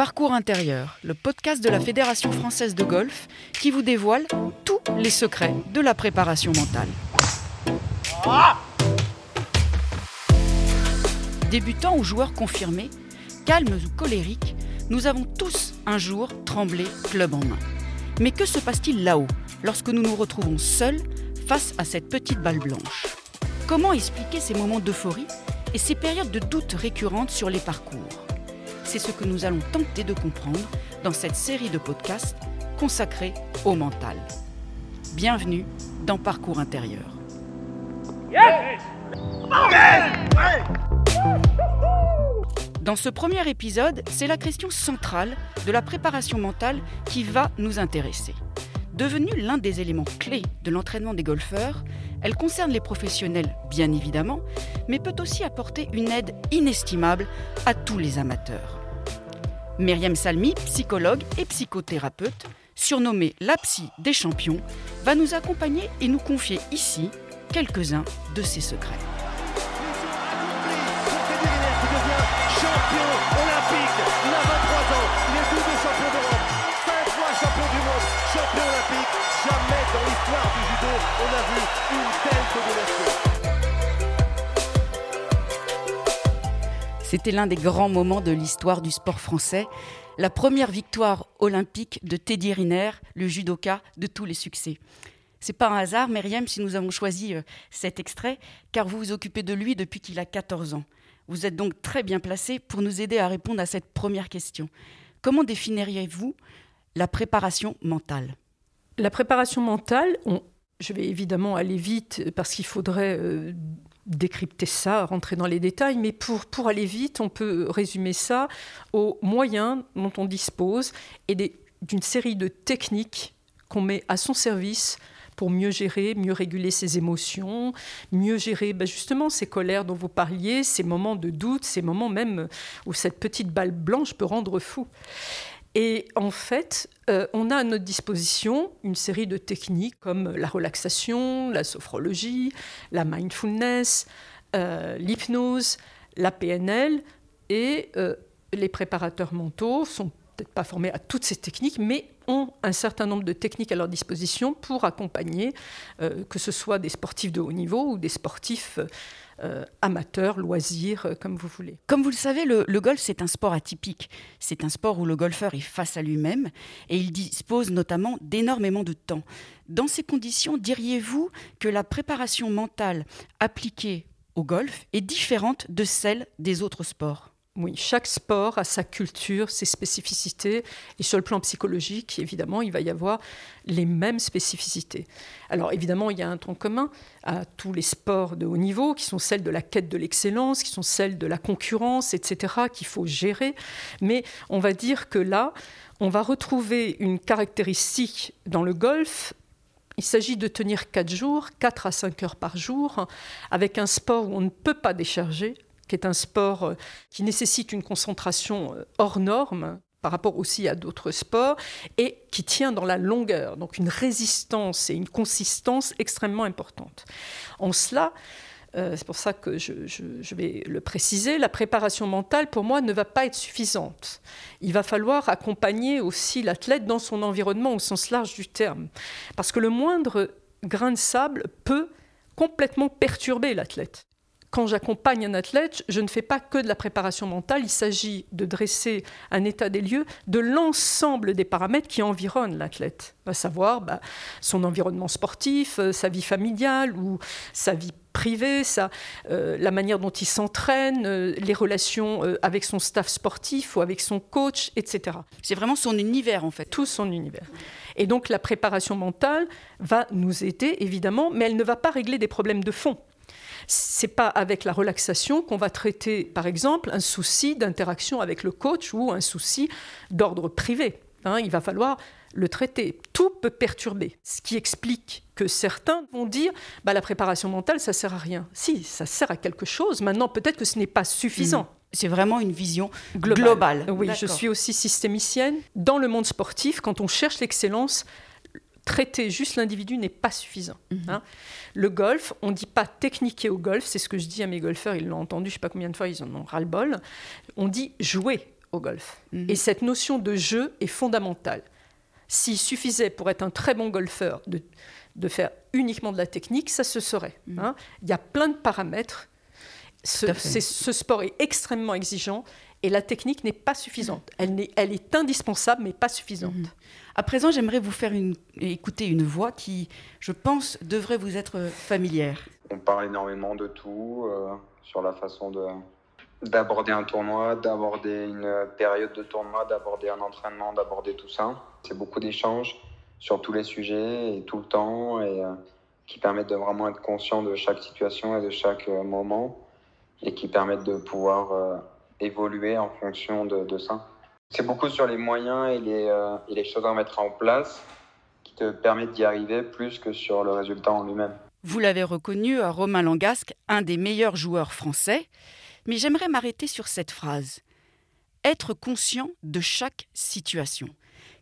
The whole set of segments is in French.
Parcours intérieur, le podcast de la Fédération française de golf qui vous dévoile tous les secrets de la préparation mentale. Débutants ou joueurs confirmés, calmes ou colériques, nous avons tous un jour tremblé club en main. Mais que se passe-t-il là-haut lorsque nous nous retrouvons seuls face à cette petite balle blanche? Comment expliquer ces moments d'euphorie et ces périodes de doute récurrentes sur les parcours? C'est ce que nous allons tenter de comprendre dans cette série de podcasts consacrée au mental. Bienvenue dans Parcours intérieur. Dans ce premier épisode, c'est la question centrale de la préparation mentale qui va nous intéresser. Devenue l'un des éléments clés de l'entraînement des golfeurs, elle concerne les professionnels bien évidemment, mais peut aussi apporter une aide inestimable à tous les amateurs. Myriam Salmi, psychologue et psychothérapeute, surnommée la psy des champions, va nous accompagner et nous confier ici quelques-uns de ses secrets. champion olympique, il a 23 ans, il est double champion d'Europe, 5 fois champion du monde, champion olympique. Jamais dans l'histoire du judo on a vu une telle. C'était l'un des grands moments de l'histoire du sport français. La première victoire olympique de Teddy Riner, le judoka de tous les succès. C'est pas un hasard, Myriam, si nous avons choisi euh, cet extrait, car vous vous occupez de lui depuis qu'il a 14 ans. Vous êtes donc très bien placé pour nous aider à répondre à cette première question. Comment définiriez-vous la préparation mentale? La préparation mentale, je vais évidemment aller vite parce qu'il faudrait euh, décrypter ça, rentrer dans les détails, mais pour, pour aller vite, on peut résumer ça aux moyens dont on dispose et d'une série de techniques qu'on met à son service pour mieux gérer, mieux réguler ses émotions, mieux gérer ben justement ces colères dont vous parliez, ces moments de doute, ces moments même où cette petite balle blanche peut rendre fou. Et en fait, euh, on a à notre disposition une série de techniques comme la relaxation, la sophrologie, la mindfulness, euh, l'hypnose, la PNL, et euh, les préparateurs mentaux sont peut-être pas formés à toutes ces techniques, mais ont un certain nombre de techniques à leur disposition pour accompagner, que ce soit des sportifs de haut niveau ou des sportifs euh, amateur, loisir, euh, comme vous voulez. Comme vous le savez, le, golf, c'est un sport atypique. C'est un sport où le golfeur est face à lui-même et il dispose notamment d'énormément de temps. Dans ces conditions, diriez-vous que la préparation mentale appliquée au golf est différente de celle des autres sports? Oui, chaque sport a sa culture, ses spécificités, et sur le plan psychologique, évidemment, il va y avoir les mêmes spécificités. Alors évidemment, il y a un tronc commun à tous les sports de haut niveau, qui sont celles de la quête de l'excellence, qui sont celles de la concurrence, etc., qu'il faut gérer. Mais on va dire que là, on va retrouver une caractéristique dans le golf il s'agit de tenir 4 jours, 4 à 5 heures par jour, avec un sport où on ne peut pas décharger, qui est un sport euh, qui nécessite une concentration euh, hors norme par rapport aussi à d'autres sports, et qui tient dans la longueur, donc une résistance et une consistance extrêmement importante. En cela, euh, c'est pour ça que je, vais le préciser, la préparation mentale, pour moi, ne va pas être suffisante. Il va falloir accompagner aussi l'athlète dans son environnement au sens large du terme. Parce que le moindre grain de sable peut complètement perturber l'athlète quand j'accompagne un athlète, je ne fais pas que de la préparation mentale, il s'agit de dresser un état des lieux de l'ensemble des paramètres qui environnent l'athlète, à savoir bah, son environnement sportif, euh, sa vie familiale ou sa vie privée, euh, la manière dont il s'entraîne, euh, les relations avec son staff sportif ou avec son coach, etc. C'est vraiment son univers en fait. Tout son univers. Et donc la préparation mentale va nous aider évidemment, mais elle ne va pas régler des problèmes de fond c'est pas avec la relaxation qu'on va traiter, par exemple, un souci d'interaction avec le coach ou un souci d'ordre privé. Hein. il va falloir le traiter. Tout peut perturber. Ce qui explique que certains vont dire bah, la préparation mentale, ça sert à rien. Si, ça sert à quelque chose. Maintenant, peut-être que ce n'est pas suffisant. Hmm. C'est vraiment une vision globale. Oui, je suis aussi systémicienne. Dans le monde sportif, quand on cherche l'excellence, traiter juste l'individu n'est pas suffisant. Mhm. Hein. Le golf, on ne dit pas techniquer au golf, c'est ce que je dis à mes golfeurs, ils l'ont entendu, je ne sais pas combien de fois, ils en ont ras-le-bol. On dit jouer au golf. Mhm. Et cette notion de jeu est fondamentale. S'il suffisait pour être un très bon golfeur de, de faire uniquement de la technique, ça se saurait. Mhm. hein. Il y a plein de paramètres. Ce, sport est extrêmement exigeant et la technique n'est pas suffisante. Elle est indispensable, mais pas suffisante. À présent, j'aimerais vous faire écouter une voix qui, je pense, devrait vous être familière. On parle énormément de tout, euh, sur la façon de d'aborder un tournoi, d'aborder une période de tournoi, d'aborder un entraînement, d'aborder tout ça. C'est beaucoup d'échanges sur tous les sujets et tout le temps et euh, qui permettent de vraiment être conscient de chaque situation et de chaque euh, moment et qui permettent de pouvoir évoluer en fonction de ça. C'est beaucoup sur les moyens et les, euh, et les choses à mettre en place qui te permettent d'y arriver plus que sur le résultat en lui-même. Vous l'avez reconnu, Romain Langasque, un des meilleurs joueurs français. Mais j'aimerais m'arrêter sur cette phrase. Être conscient de chaque situation.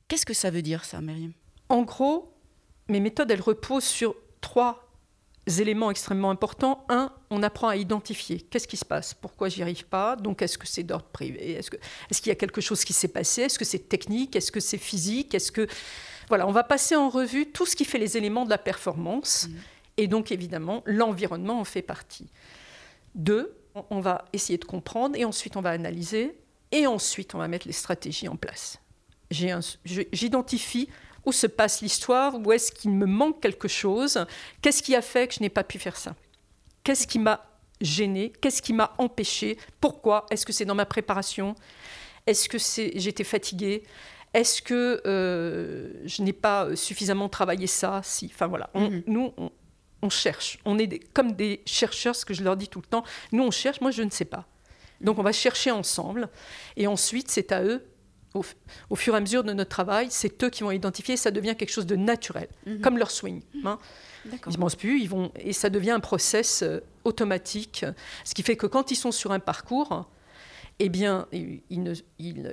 Qu'est-ce que ça veut dire, ça, Myriam? En gros, mes méthodes, elles reposent sur trois éléments extrêmement importants. Un, on apprend à identifier qu'est-ce qui se passe, pourquoi j'y arrive pas. Donc, est-ce que c'est d'ordre privé Est-ce qu'il y a quelque chose qui s'est passé Est-ce que c'est technique Est-ce que c'est physique Est-ce que voilà, on va passer en revue tout ce qui fait les éléments de la performance. Et donc, évidemment, l'environnement en fait partie. Deux, on- va essayer de comprendre et ensuite on va analyser et ensuite on va mettre les stratégies en place. J'identifie où se passe l'histoire, où est-ce qu'il me manque quelque chose, qu'est-ce qui a fait que je n'ai pas pu faire ça, qu'est-ce qui m'a gêné, qu'est-ce qui m'a empêché, pourquoi, est-ce que c'est dans ma préparation, est-ce que c'est j'étais fatiguée, est-ce que euh, je n'ai pas suffisamment travaillé ça, si, enfin voilà, on- Mhm. nous on, on cherche, on est des- comme des chercheurs, ce que je leur dis tout le temps, nous on cherche, moi je ne sais pas. Donc on va chercher ensemble. Et ensuite c'est à eux au, fur et à mesure de notre travail, c'est eux qui vont identifier, ça devient quelque chose de naturel, Mhm. comme leur swing. hein. D'accord. Ils ne pensent plus, ils vont, et ça devient un process euh, automatique, ce qui fait que quand ils sont sur un parcours, eh bien,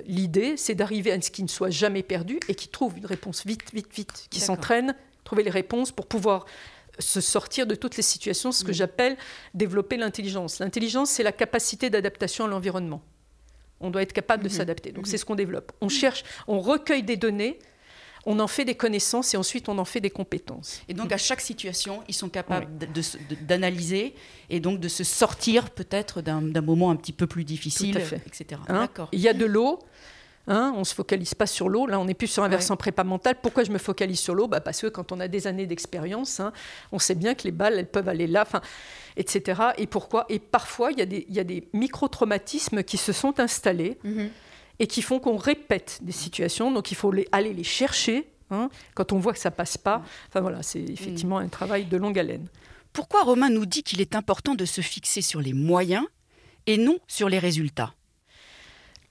l'idée, c'est d'arriver à ce qu'ils ne soient jamais perdus et qu'ils trouvent une réponse vite, vite, vite, qu'ils s'entraînent, trouver les réponses pour pouvoir se sortir de toutes les situations, ce que j'appelle développer l'intelligence. L'intelligence, c'est la capacité d'adaptation à l'environnement. On doit être capable de Mhm. s'adapter. Donc c'est ce qu'on développe. On cherche, on recueille des données, on en fait des connaissances et ensuite on en fait des compétences. Et donc, à chaque situation, ils sont capables d'analyser et donc de se sortir peut-être d'un d'un moment un petit peu plus difficile, Tout à fait. etc. Hein? D'accord. Il y a de l'eau. Hein, on ne se focalise pas sur l'eau. Là, on n'est plus sur un Ouais. versant prépa mental. Pourquoi je me focalise sur l'eau? Bah Parce que quand on a des années d'expérience, hein, on sait bien que les balles, elles peuvent aller là, enfin, etc. Et pourquoi? Et parfois, il y a des, il y a des micro-traumatismes qui se sont installés Mhm. et qui font qu'on répète des situations. Donc, il faut les, aller les chercher hein, quand on voit que ça passe pas. Enfin, voilà, c'est effectivement un travail de longue haleine. Pourquoi Romain nous dit qu'il est important de se fixer sur les moyens et non sur les résultats?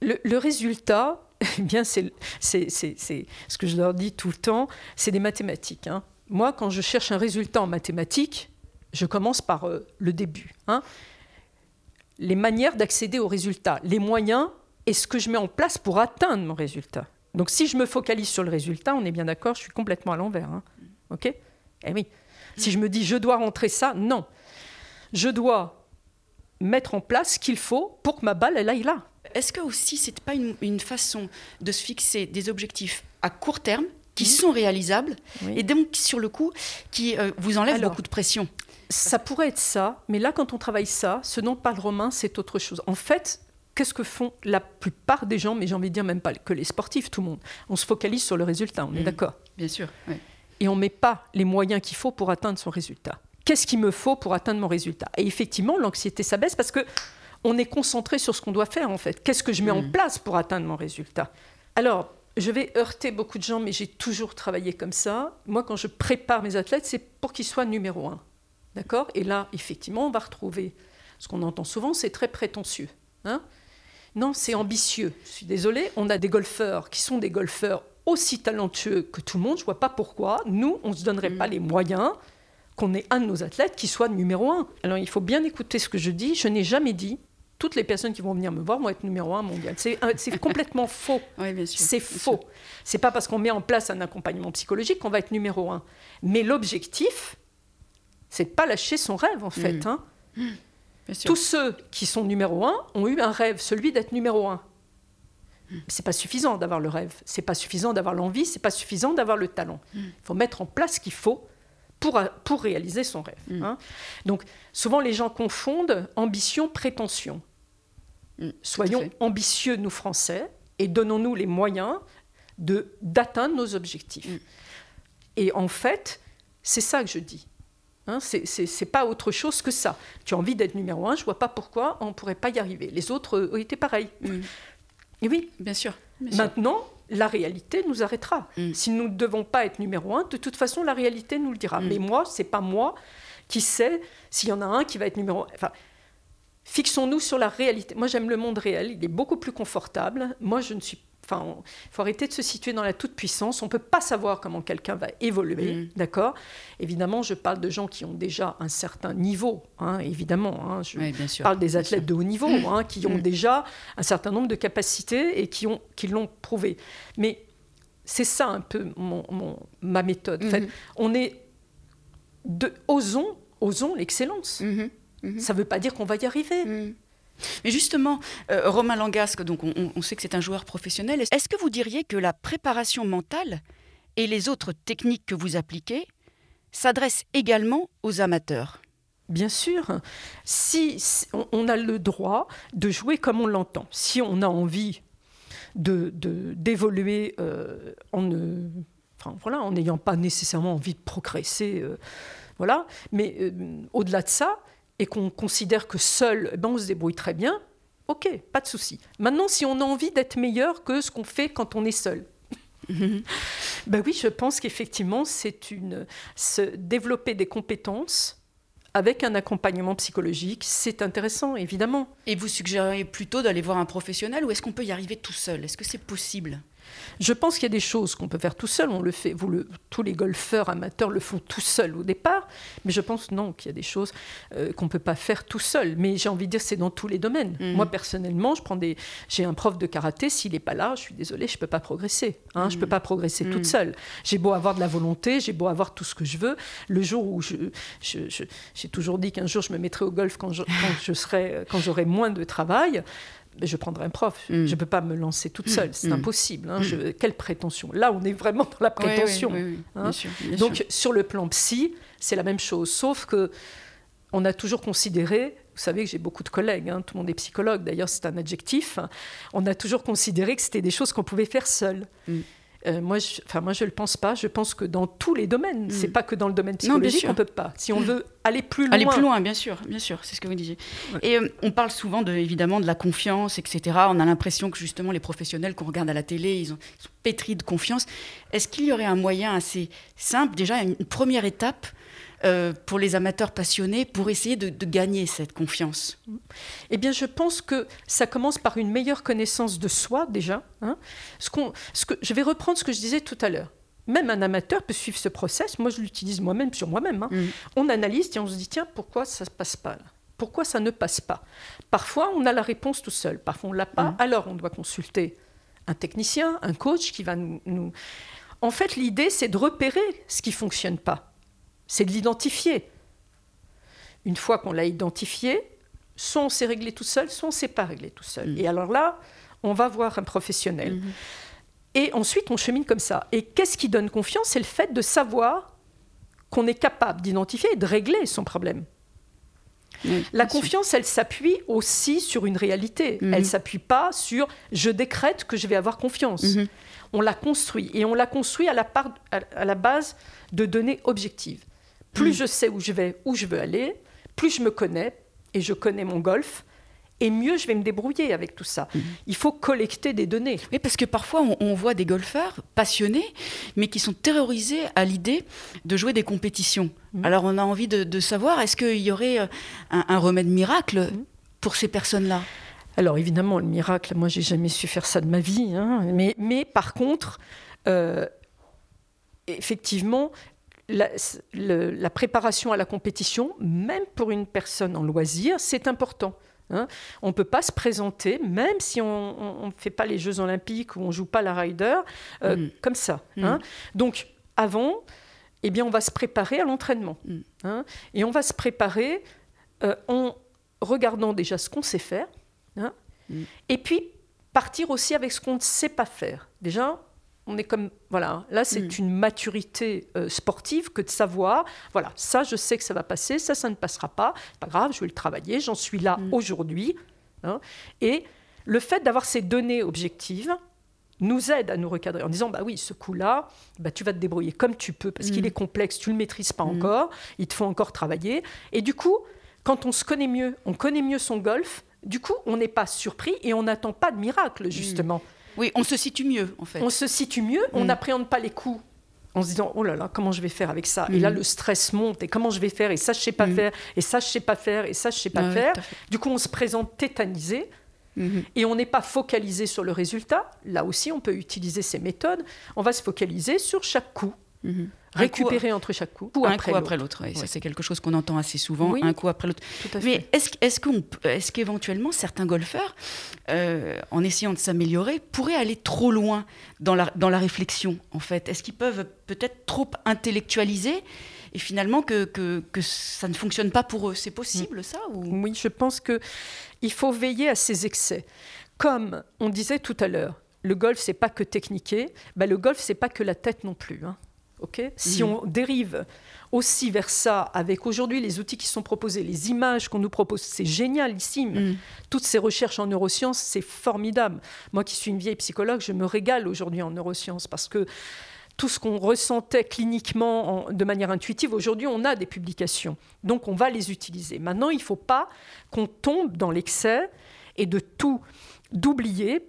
Le, le résultat, eh bien, c'est ce que je leur dis tout le temps, c'est des mathématiques. hein. Moi, quand je cherche un résultat en mathématiques, je commence par euh, le début. hein. Les manières d'accéder au résultat, les moyens et ce que je mets en place pour atteindre mon résultat. Donc, si je me focalise sur le résultat, on est bien d'accord, je suis complètement à l'envers. hein. OK? Eh oui. Si je me dis je dois rentrer ça, non. Je dois mettre en place ce qu'il faut pour que ma balle, elle aille là. Est-ce que aussi c'est pas une, une façon de se fixer des objectifs à court terme qui sont réalisables Oui. et donc sur le coup qui euh, vous enlèvent beaucoup de pression? Ça pourrait être ça, mais là, quand on travaille ça, ce dont parle Romain, c'est autre chose. En fait, qu'est-ce que font la plupart des gens, mais j'ai envie de dire même pas que les sportifs, tout le monde? On se focalise sur le résultat, on est Mm. d'accord. Bien sûr. ouais. Et on ne met pas les moyens qu'il faut pour atteindre son résultat. Qu'est-ce qu'il me faut pour atteindre mon résultat? Et effectivement, l'anxiété, ça baisse parce que on est concentré sur ce qu'on doit faire, en fait. Qu'est-ce que je mets en Mm. place pour atteindre mon résultat? Alors, je vais heurter beaucoup de gens, mais j'ai toujours travaillé comme ça. Moi, quand je prépare mes athlètes, c'est pour qu'ils soient numéro un. D'accord? Et là, effectivement, on va retrouver ce qu'on entend souvent, c'est très prétentieux. Hein? Non, c'est ambitieux. Je suis désolée, on a des golfeurs qui sont des golfeurs aussi talentueux que tout le monde. Je vois pas pourquoi nous, on ne se donnerait pas les moyens qu'on ait un de nos athlètes qui soit numéro un. Alors, il faut bien écouter ce que je dis. Je n'ai jamais dit toutes les personnes qui vont venir me voir vont être numéro un mondial. C'est c'est complètement faux. Oui, bien sûr. C'est bien faux. C'est pas parce qu'on met en place un accompagnement psychologique qu'on va être numéro un. Mais l'objectif, c'est de pas lâcher son rêve en fait. Mm. hein. sûr. Tous ceux qui sont numéro un ont eu un rêve, celui d'être numéro un. C'est pas suffisant d'avoir le rêve, c'est pas suffisant d'avoir l'envie, c'est pas suffisant d'avoir le talent. Il faut mettre en place ce qu'il faut pour, pour réaliser son rêve. hein. Donc souvent les gens confondent ambition, prétention. Mm, Soyons ambitieux, nous Français, et donnons-nous les moyens d'atteindre nos objectifs. Mm. Et en fait, c'est ça que je dis. Hein, c'est- pas autre chose que ça. Tu as envie d'être numéro un, je vois pas pourquoi on pourrait pas y arriver. Les autres euh, étaient pareils. Mm. Et oui, Bien sûr. bien sûr. maintenant, la réalité nous arrêtera. Mm. Si nous ne devons pas être numéro un, de toute façon, la réalité nous le dira. Mm. Mais moi, c'est pas moi qui sais s'il y en a un qui va être numéro un. Enfin, fixons-nous sur la réalité. Moi, j'aime le monde réel. Il est beaucoup plus confortable. Moi, je ne suis Enfin, il faut arrêter de se situer dans la toute-puissance. On ne peut pas savoir comment quelqu'un va évoluer, Mm. d'accord? Évidemment, je parle de gens qui ont déjà un certain niveau, hein, évidemment. hein. je Oui, bien sûr. parle des athlètes sûr. de haut niveau, hein, qui ont Mm. déjà un certain nombre de capacités et qui, ont, qui l'ont prouvé. Mais c'est ça un peu mon, mon- ma méthode. En fait, Mhm. on est de, osons, osons l'excellence. Mhm, mhm. Ça ne veut pas dire qu'on va y arriver. Mais justement, euh, Romain Langasque, donc on, sait que c'est un joueur professionnel. Est-ce que vous diriez que la préparation mentale et les autres techniques que vous appliquez s'adressent également aux amateurs? Bien sûr, si, on, a le droit de jouer comme on l'entend. Si on a envie de d'évoluer euh, en enfin, voilà, en n'ayant pas nécessairement envie de progresser, euh, voilà. Mais au-delà de ça, et qu'on considère que seul, eh ben, on se débrouille très bien. Ok, pas de souci. Maintenant, si on a envie d'être meilleur que ce qu'on fait quand on est seul. ben oui, je pense qu'effectivement, c'est une se développer des compétences avec un accompagnement psychologique, c'est intéressant, évidemment. Et vous suggérez plutôt d'aller voir un professionnel ou est-ce qu'on peut y arriver tout seul? Est-ce que c'est possible? Je pense qu'il y a des choses qu'on peut faire tout seul. On le fait. Vous le, tous les golfeurs amateurs le font tout seul au départ. Mais je pense non qu'il y a des choses euh, qu'on peut pas faire tout seul. Mais j'ai envie de dire c'est dans tous les domaines. Mhm. Moi personnellement, je prends des. J'ai un prof de karaté. S'il n'est pas là, je suis désolée, je peux pas progresser. Hein, Je peux pas progresser Mhm. toute seule. J'ai beau avoir de la volonté, j'ai beau avoir tout ce que je veux. Le jour où je- j'ai toujours dit qu'un jour je me mettrai au golf quand je, quand je serai, quand j'aurai moins de travail. Je prendrai un prof. Mhm. Je ne peux pas me lancer toute seule. C'est Mhm. impossible. hein. Je- quelle prétention Là, on est vraiment dans la prétention. Oui, oui, oui, oui, hein. bien sûr, bien Donc, sûr. sur le plan psy, c'est la même chose. Sauf que on a toujours considéré, vous savez que j'ai beaucoup de collègues, hein, tout le monde est psychologue, d'ailleurs c'est un adjectif, on a toujours considéré que c'était des choses qu'on pouvait faire seul. Euh, moi, je, enfin, moi, je ne le pense pas. Je pense que dans tous les domaines, c'est pas que dans le domaine. Non, psychologique, sûr. on peut pas. Si on veut aller plus loin, Aller plus loin, bien sûr, bien sûr, c'est ce que vous disiez. Ouais. Et euh, on parle souvent de, évidemment de la confiance, etc. On a l'impression que justement les professionnels qu'on regarde à la télé, ils, ont- ils sont pétris de confiance. Est-ce qu'il y aurait un moyen assez simple, déjà une première étape euh, pour les amateurs passionnés, pour essayer de, de gagner cette confiance Eh bien, je pense que ça commence par une meilleure connaissance de soi déjà. hein. Ce qu'on- ce que, je vais reprendre ce que je disais tout à l'heure. Même un amateur peut suivre ce process. Moi, je l'utilise moi-même sur moi-même. hein. Mm. On analyse et on se dit tiens, pourquoi ça ne passe pas là? Pourquoi ça ne passe pas? Parfois, on a la réponse tout seul. Parfois, on ne l'a pas. Mm. Alors, on doit consulter un technicien, un coach qui va nous. nous- En fait, l'idée, c'est de repérer ce qui fonctionne pas. C'est de l'identifier. Une fois qu'on l'a identifié, soit on s'est réglé tout seul, soit on ne s'est pas réglé tout seul. Mm. Et alors là, on va voir un professionnel. Mhm. Et ensuite, on chemine comme ça. Et qu'est-ce qui donne confiance? C'est le fait de savoir qu'on est capable d'identifier et de régler son problème. Oui, La sûr. confiance, elle s'appuie aussi sur une réalité. Mhm. Elle s'appuie pas sur je décrète que je vais avoir confiance. Mhm. On la construit et on la construit à la, part- à- à la base de données objectives. Plus Mhm. je sais où je vais, où je veux aller, plus je me connais et je connais mon golf, et mieux je vais me débrouiller avec tout ça. Mhm. Il faut collecter des données. Oui, parce que parfois on, on voit des golfeurs passionnés, mais qui sont terrorisés à l'idée de jouer des compétitions. Mhm. Alors on a envie de, de savoir, est-ce qu'il y aurait euh, un, un remède miracle pour ces personnes-là? Alors évidemment, le miracle, moi j'ai jamais su faire ça de ma vie, hein, mais, mais par contre, euh, effectivement, la, le- la préparation à la compétition, même pour une personne en loisir, c'est important. hein. On ne peut pas se présenter, même si on ne fait pas les Jeux olympiques ou on joue pas la rider, euh, Mhm. comme ça. Mhm. hein. Donc avant, eh bien, on va se préparer à l'entraînement. Mhm. hein, et on va se préparer euh, en regardant déjà ce qu'on sait faire. et puis, partir aussi avec ce qu'on ne sait pas faire. Déjà, on est comme voilà là c'est Mm. une maturité euh, sportive que de savoir voilà ça je sais que ça va passer ça ça ne passera pas pas grave je vais le travailler j'en suis là Mm. aujourd'hui hein. et le fait d'avoir ces données objectives nous aide à nous recadrer en disant bah oui ce coup là bah tu vas te débrouiller comme tu peux parce qu'il Mm. est complexe tu le maîtrises pas encore il te faut encore travailler et du coup quand on se connaît mieux on connaît mieux son golf du coup on n'est pas surpris et on n'attend pas de miracle justement Oui, on se situe mieux, en fait. on se situe mieux, on Mm. n'appréhende pas les coups en se disant oh là là comment je vais faire avec ça? Et Mm. là le stress monte et comment je vais faire? Et ça je sais pas Mm. faire et ça je sais pas faire et ça je sais pas Ah faire du coup on se présente tétanisé Mhm. et on n'est pas focalisé sur le résultat là aussi on peut utiliser ces méthodes on va se focaliser sur chaque coup Mhm. Récupérer entre chaque coup coup, ou un après coup l'autre. après l'autre. Ouais. c'est quelque chose qu'on entend assez souvent, Oui. un coup après l'autre. Mais est-ce est-ce qu'on peut- est-ce qu'éventuellement certains golfeurs, euh, en essayant de s'améliorer, pourraient aller trop loin dans la, dans la réflexion, en fait? Est-ce qu'ils peuvent peut-être trop intellectualiser et finalement que, que, que ça ne fonctionne pas pour eux? C'est possible, ça ou... Oui, je pense que il faut veiller à ces excès. Comme on disait tout à l'heure, le golf c'est pas que techniquer, bah, le golf c'est pas que la tête non plus. hein. Si Mhm. on dérive aussi vers ça, avec aujourd'hui les outils qui sont proposés, les images qu'on nous propose, c'est génialissime. Mm. Toutes ces recherches en neurosciences, c'est formidable. Moi qui suis une vieille psychologue, je me régale aujourd'hui en neurosciences parce que tout ce qu'on ressentait cliniquement en- de manière intuitive, aujourd'hui on a des publications. Donc on va les utiliser. Maintenant, il ne faut pas qu'on tombe dans l'excès et de tout, d'oublier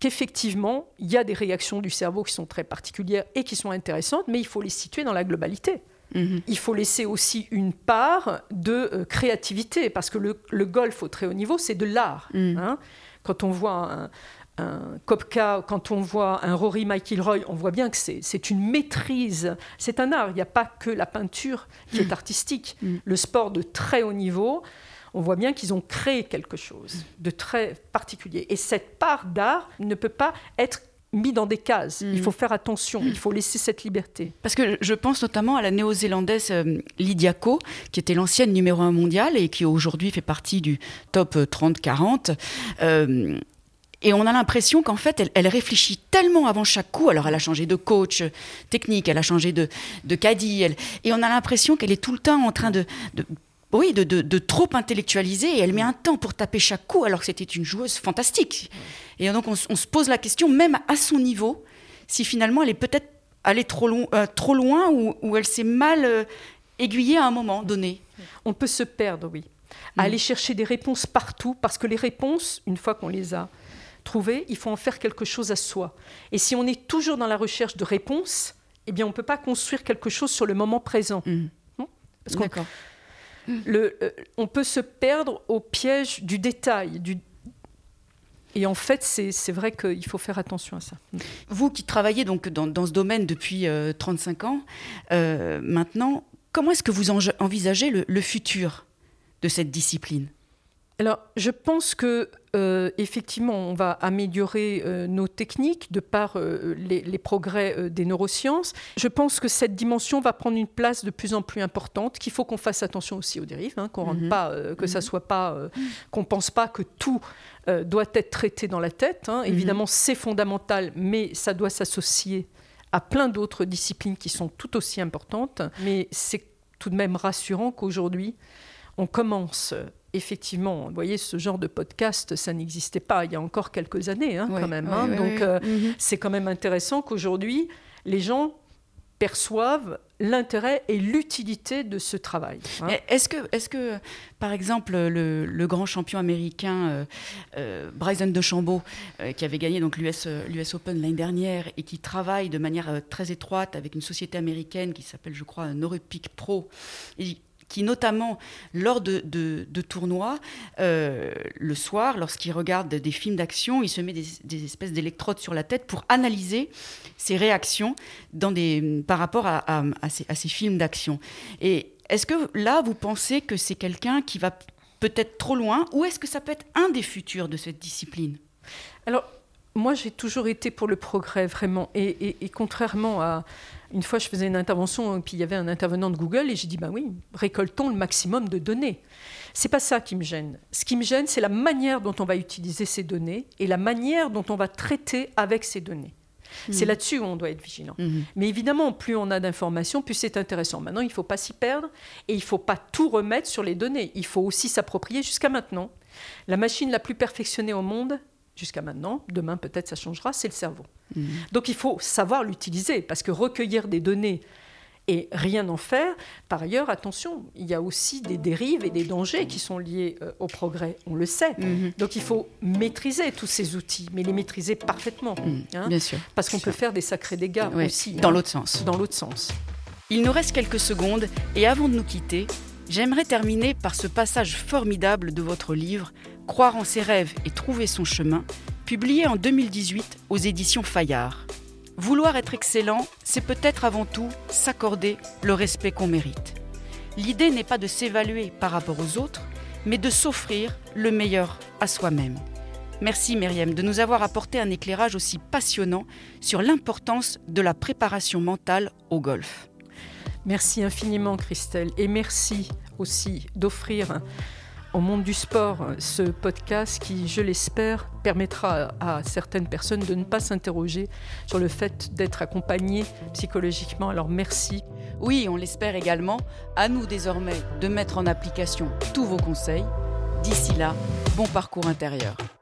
qu'effectivement, il y a des réactions du cerveau qui sont très particulières et qui sont intéressantes, mais il faut les situer dans la globalité Mhm. il faut laisser aussi une part de euh, créativité, parce que le, le golf au très haut niveau, c'est de l'art. Mm. hein. Quand on voit un, un Kopka, quand on voit un Rory McIlroy, on voit bien que c'est une maîtrise, c'est un art. Il n'y a pas que la peinture qui est artistique. Mm. Le sport de très haut niveau, on voit bien qu'ils ont créé quelque chose de très particulier. Et cette part d'art ne peut pas être mis dans des cases. Mm. Il faut faire attention, il faut laisser cette liberté. Parce que je pense notamment à la néo-zélandaise euh, Lydia Ko, qui était l'ancienne numéro 1 mondiale et qui aujourd'hui fait partie du top euh, 30-40. Euh, et on a l'impression qu'en fait, elle, elle réfléchit tellement avant chaque coup. Alors, elle a changé de coach euh, technique, elle a changé de, de caddie. elle- et on a l'impression qu'elle est tout le temps en train de, de- oui, de, de- de trop intellectualiser. Et elle met un temps pour taper chaque coup, alors que c'était une joueuse fantastique. Et donc, on, se pose la question, même à son niveau, si finalement elle est peut-être allée trop, long- euh, trop loin ou, ou elle s'est mal euh, aiguillée à un moment donné. On peut se perdre, oui. À Mm. aller chercher des réponses partout, parce que les réponses, une fois qu'on les a trouvées, il faut en faire quelque chose à soi. Et si on est toujours dans la recherche de réponses, eh bien, on ne peut pas construire quelque chose sur le moment présent. Mm. Parce qu'on D'accord. Euh, on peut se perdre au piège du détail. Et en fait, c'est vrai qu'il faut faire attention à ça. Vous qui travaillez donc dans, ce domaine depuis euh, 35 ans, euh, maintenant, comment est-ce que vous envisagez le futur de cette discipline? Alors, je pense que euh, effectivement, on va améliorer euh, nos techniques de par euh, les, les progrès des neurosciences. Je pense que cette dimension va prendre une place de plus en plus importante. Qu'il faut qu'on fasse attention aussi aux dérives, hein, qu'on rentre Mhm. pas, que ça soit pas, qu'on pense pas que tout doit être traité dans la tête. hein. Évidemment, c'est fondamental, mais ça doit s'associer à plein d'autres disciplines qui sont tout aussi importantes. Mais c'est tout de même rassurant qu'aujourd'hui, on commence effectivement, vous voyez, ce genre de podcast, ça n'existait pas il y a encore quelques années, hein, quand même. hein. Donc, euh, Mhm. c'est quand même intéressant qu'aujourd'hui, les gens perçoivent l'intérêt et l'utilité de ce travail. hein. Est-ce que, est que, par exemple, le, le grand champion américain euh, euh, Bryson DeChambeau, euh, qui avait gagné donc l'US l'US Open l'année dernière et qui travaille de manière très étroite avec une société américaine qui s'appelle, je crois, Norepic Pro, et qui notamment, lors de, tournois, euh, le soir, lorsqu'il regarde des films d'action, il se met des, espèces d'électrodes sur la tête pour analyser ses réactions par rapport à, ces, films d'action. Et est-ce que là, vous pensez que c'est quelqu'un qui va peut-être trop loin ou est-ce que ça peut être un des futurs de cette discipline? Alors, moi, j'ai toujours été pour le progrès, vraiment. Et contrairement à. Une fois, je faisais une intervention, et puis il y avait un intervenant de Google, et j'ai dit ben oui, récoltons le maximum de données? C'est pas ça qui me gêne. Ce qui me gêne, c'est la manière dont on va utiliser ces données et la manière dont on va traiter avec ces données. C'est Mhm. là-dessus où on doit être vigilant. Mhm. Mais évidemment, plus on a d'informations, plus c'est intéressant. Maintenant, il ne faut pas s'y perdre et il ne faut pas tout remettre sur les données. Il faut aussi s'approprier jusqu'à maintenant. La machine la plus perfectionnée au monde, jusqu'à maintenant, demain peut-être ça changera, c'est le cerveau. Mhm. Donc il faut savoir l'utiliser parce que recueillir des données et rien en faire, par ailleurs, attention, il y a aussi des dérives et des dangers qui sont liés euh, au progrès, on le sait. Mhm. Donc il faut maîtriser tous ces outils, mais les maîtriser parfaitement. hein, Bien sûr. parce qu'on peut faire des sacrés dégâts Ouais, aussi. dans hein, l'autre sens. Dans l'autre sens. Il nous reste quelques secondes et avant de nous quitter, j'aimerais terminer par ce passage formidable de votre livre Croire en ses rêves et trouver son chemin, publié en 2018 aux éditions Fayard. Vouloir être excellent, c'est peut-être avant tout s'accorder le respect qu'on mérite. L'idée n'est pas de s'évaluer par rapport aux autres, mais de s'offrir le meilleur à soi-même. Merci Myriam de nous avoir apporté un éclairage aussi passionnant sur l'importance de la préparation mentale au golf. Merci infiniment, Christelle, et merci aussi d'offrir au monde du sport ce podcast qui, je l'espère, permettra à certaines personnes de ne pas s'interroger sur le fait d'être accompagnées psychologiquement. Alors merci. Oui, on l'espère également. À nous désormais de mettre en application tous vos conseils. D'ici là, bon parcours intérieur.